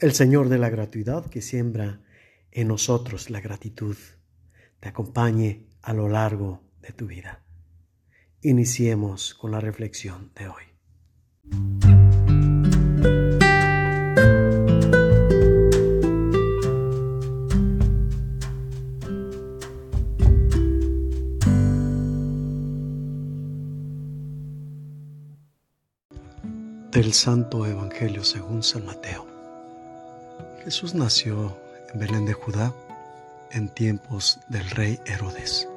El Señor de la gratuidad que siembra en nosotros la gratitud te acompañe a lo largo de tu vida. Iniciemos con la reflexión de hoy. Del Santo Evangelio según San Mateo. Jesús nació en Belén de Judá en tiempos del rey Herodes.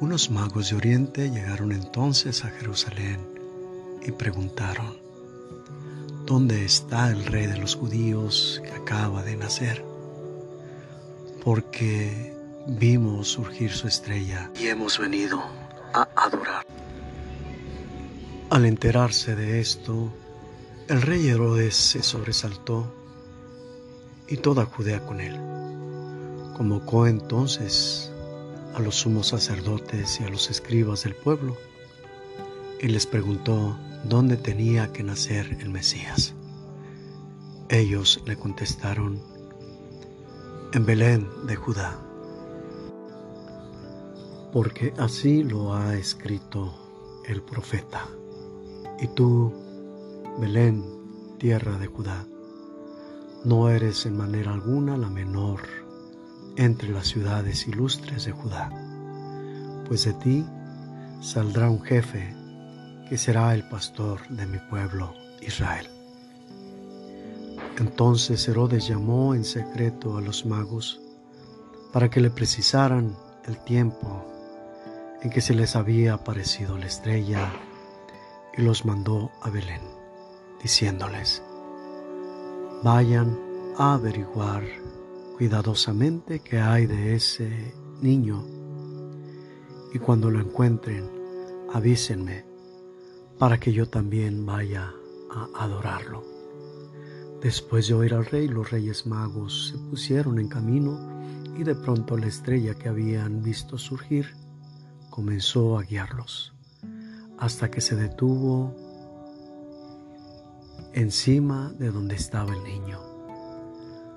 Unos magos de Oriente llegaron entonces a Jerusalén y preguntaron, ¿dónde está el rey de los judíos que acaba de nacer? Porque vimos surgir su estrella y hemos venido a adorar. Al enterarse de esto, el rey Herodes se sobresaltó y toda Judea con él. Convocó entonces a los sumos sacerdotes y a los escribas del pueblo y les preguntó dónde tenía que nacer el Mesías. Ellos le contestaron, en Belén de Judá, porque así lo ha escrito el profeta. Y tú, Belén, tierra de Judá, no eres en manera alguna la menor entre las ciudades ilustres de Judá, pues de ti saldrá un jefe que será el pastor de mi pueblo Israel. Entonces Herodes llamó en secreto a los magos para que le precisaran el tiempo en que se les había aparecido la estrella y los mandó a Belén, diciéndoles, vayan a averiguar cuidadosamente qué hay de ese niño y cuando lo encuentren avísenme para que yo también vaya a adorarlo. Después de oír al rey, los reyes magos se pusieron en camino y de pronto la estrella que habían visto surgir comenzó a guiarlos hasta que se detuvo encima de donde estaba el niño.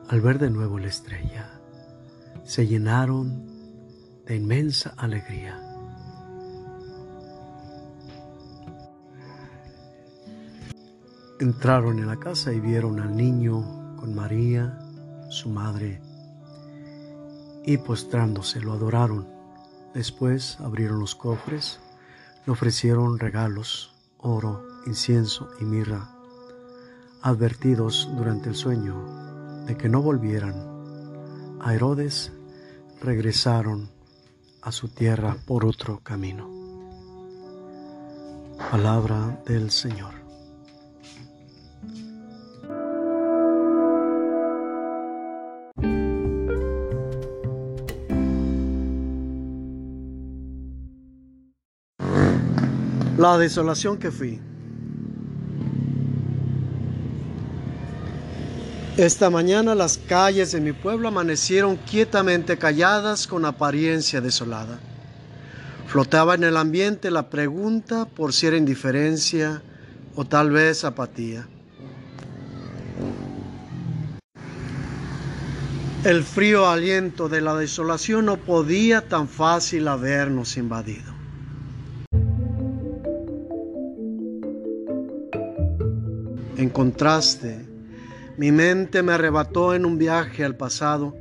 Al ver de nuevo la estrella, se llenaron de inmensa alegría. Entraron en la casa y vieron al niño con María, su madre, y postrándose lo adoraron. Después abrieron los cofres, le ofrecieron regalos, oro, incienso y mirra advertidos durante el sueño de que no volvieran a Herodes, regresaron a su tierra por otro camino. Palabra del Señor. La desolación que fui. Esta mañana las calles de mi pueblo amanecieron quietamente calladas con apariencia desolada. Flotaba en el ambiente la pregunta por si era indiferencia o tal vez apatía. El frío aliento de la desolación no podía tan fácil habernos invadido. En contraste, mi mente me arrebató en un viaje al pasado.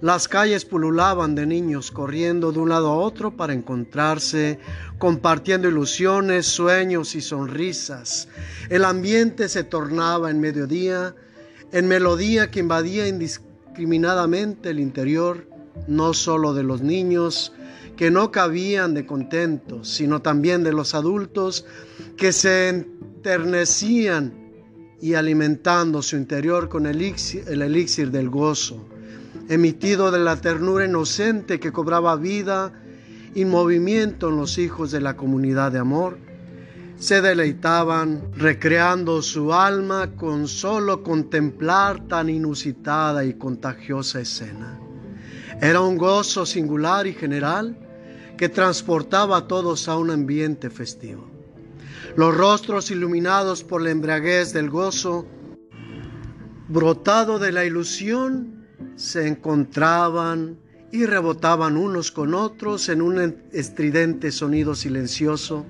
Las calles pululaban de niños corriendo de un lado a otro para encontrarse, compartiendo ilusiones, sueños y sonrisas. El ambiente se tornaba en mediodía, en melodía que invadía indiscriminadamente el interior, no solo de los niños, que no cabían de contentos, sino también de los adultos que se enternecían y alimentando su interior con el elixir, el elixir del gozo, emitido de la ternura inocente que cobraba vida y movimiento en los hijos de la comunidad de amor, se deleitaban recreando su alma con solo contemplar tan inusitada y contagiosa escena. Era un gozo singular y general que transportaba a todos a un ambiente festivo los rostros iluminados por la embriaguez del gozo, brotado de la ilusión, se encontraban y rebotaban unos con otros en un estridente sonido silencioso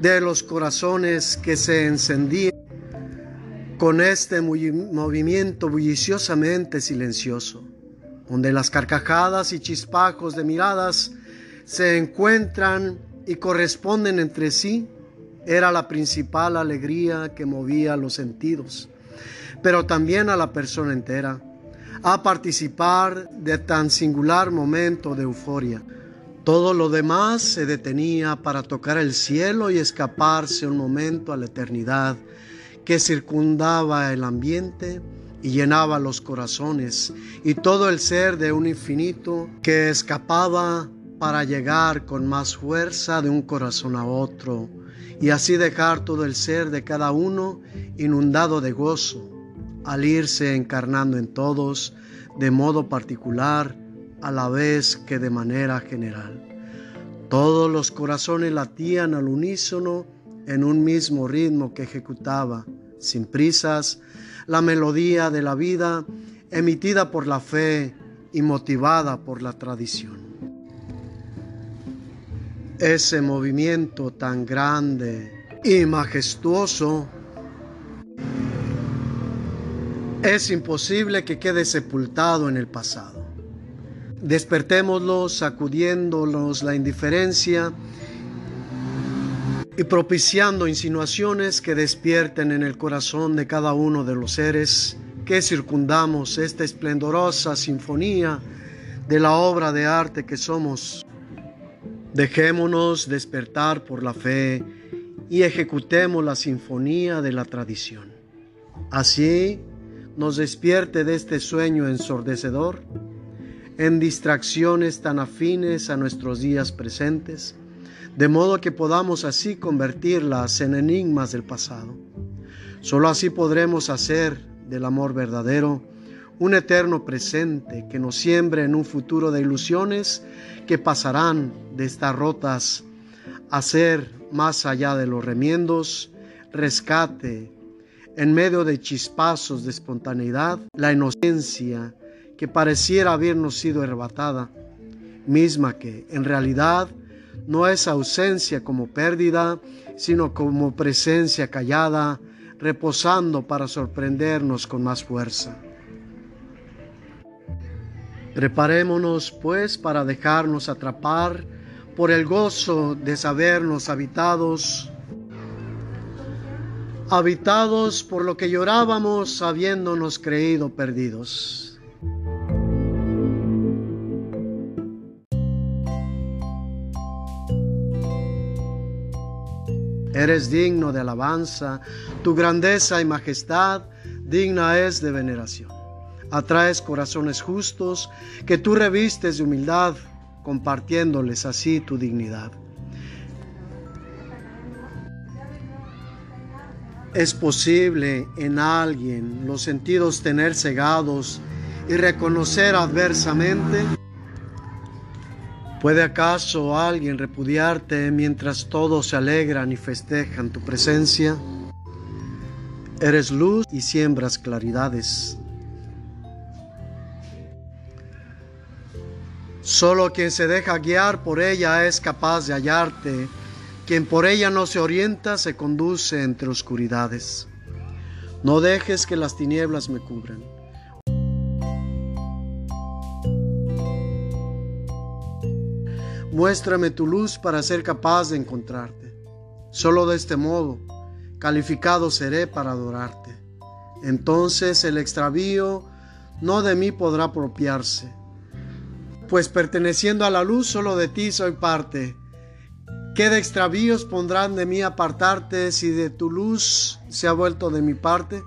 de los corazones que se encendían con este movimiento bulliciosamente silencioso, donde las carcajadas y chispajos de miradas se encuentran y corresponden entre sí, era la principal alegría que movía los sentidos, pero también a la persona entera, a participar de tan singular momento de euforia. Todo lo demás se detenía para tocar el cielo y escaparse un momento a la eternidad que circundaba el ambiente y llenaba los corazones y todo el ser de un infinito que escapaba para llegar con más fuerza de un corazón a otro y así dejar todo el ser de cada uno inundado de gozo al irse encarnando en todos de modo particular a la vez que de manera general. Todos los corazones latían al unísono en un mismo ritmo que ejecutaba, sin prisas, la melodía de la vida emitida por la fe y motivada por la tradición ese movimiento tan grande y majestuoso, es imposible que quede sepultado en el pasado. Despertémoslo sacudiéndonos la indiferencia y propiciando insinuaciones que despierten en el corazón de cada uno de los seres que circundamos esta esplendorosa sinfonía de la obra de arte que somos Dejémonos despertar por la fe y ejecutemos la sinfonía de la tradición. Así nos despierte de este sueño ensordecedor, en distracciones tan afines a nuestros días presentes, de modo que podamos así convertirlas en enigmas del pasado. Solo así podremos hacer del amor verdadero un eterno presente que nos siembre en un futuro de ilusiones que pasarán de estas rotas a ser más allá de los remiendos, rescate, en medio de chispazos de espontaneidad, la inocencia que pareciera habernos sido arrebatada, misma que en realidad no es ausencia como pérdida, sino como presencia callada, reposando para sorprendernos con más fuerza. Preparémonos pues para dejarnos atrapar por el gozo de sabernos habitados, habitados por lo que llorábamos habiéndonos creído perdidos. Eres digno de alabanza, tu grandeza y majestad digna es de veneración atraes corazones justos que tú revistes de humildad, compartiéndoles así tu dignidad. ¿Es posible en alguien los sentidos tener cegados y reconocer adversamente? ¿Puede acaso alguien repudiarte mientras todos se alegran y festejan tu presencia? Eres luz y siembras claridades. Solo quien se deja guiar por ella es capaz de hallarte. Quien por ella no se orienta se conduce entre oscuridades. No dejes que las tinieblas me cubran. Muéstrame tu luz para ser capaz de encontrarte. Solo de este modo calificado seré para adorarte. Entonces el extravío no de mí podrá apropiarse pues perteneciendo a la luz solo de ti soy parte. ¿Qué de extravíos pondrán de mí apartarte si de tu luz se ha vuelto de mi parte?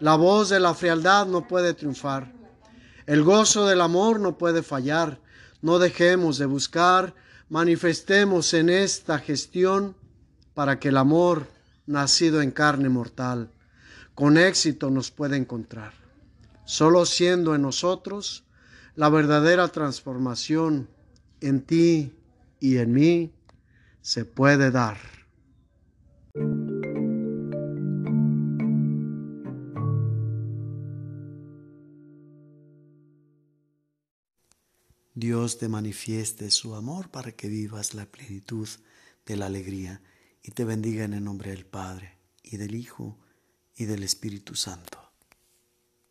La voz de la frialdad no puede triunfar. El gozo del amor no puede fallar. No dejemos de buscar, manifestemos en esta gestión para que el amor, nacido en carne mortal, con éxito nos pueda encontrar. Solo siendo en nosotros la verdadera transformación en ti y en mí se puede dar. Dios te manifieste su amor para que vivas la plenitud de la alegría y te bendiga en el nombre del Padre y del Hijo y del Espíritu Santo.